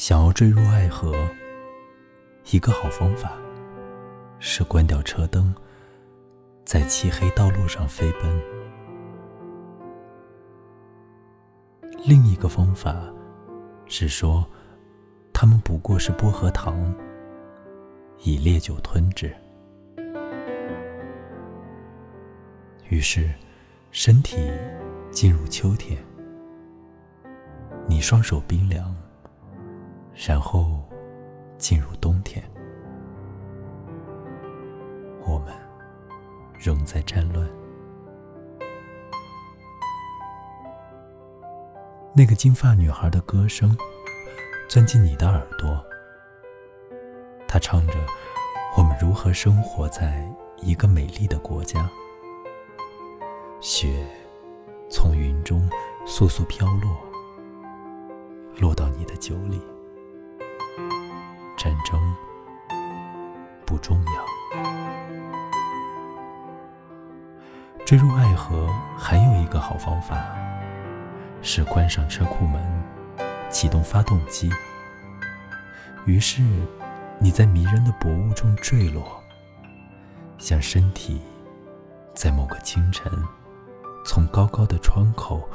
想要坠入爱河，一个好方法是关掉车灯，在漆黑道路上飞奔。另一个方法是说，他们不过是薄荷糖，以烈酒吞之。于是，身体进入秋天，你双手冰凉。然后进入冬天，我们仍在战乱。那个金发女孩的歌声钻进你的耳朵，她唱着我们如何生活在一个美丽的国家。雪从云中簌簌飘落，落到你的酒里。重要。坠入爱河还有一个好方法，是关上车库门，启动发动机。于是，你在迷人的薄雾中坠落，像身体在某个清晨，从高高的窗口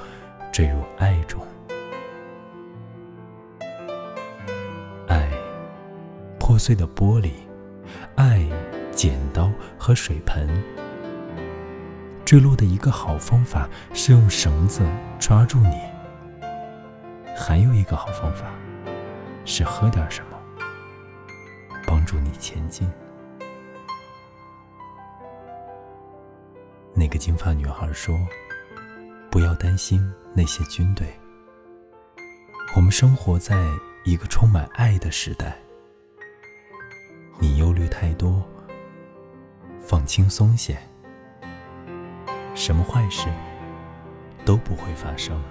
坠入爱中。爱破碎的玻璃，爱，剪刀和水盆。坠落的一个好方法是用绳子抓住你。还有一个好方法，是喝点什么，帮助你前进。那个金发女孩说：“不要担心那些军队，我们生活在一个充满爱的时代。”太多，放轻松些，什么坏事都不会发生。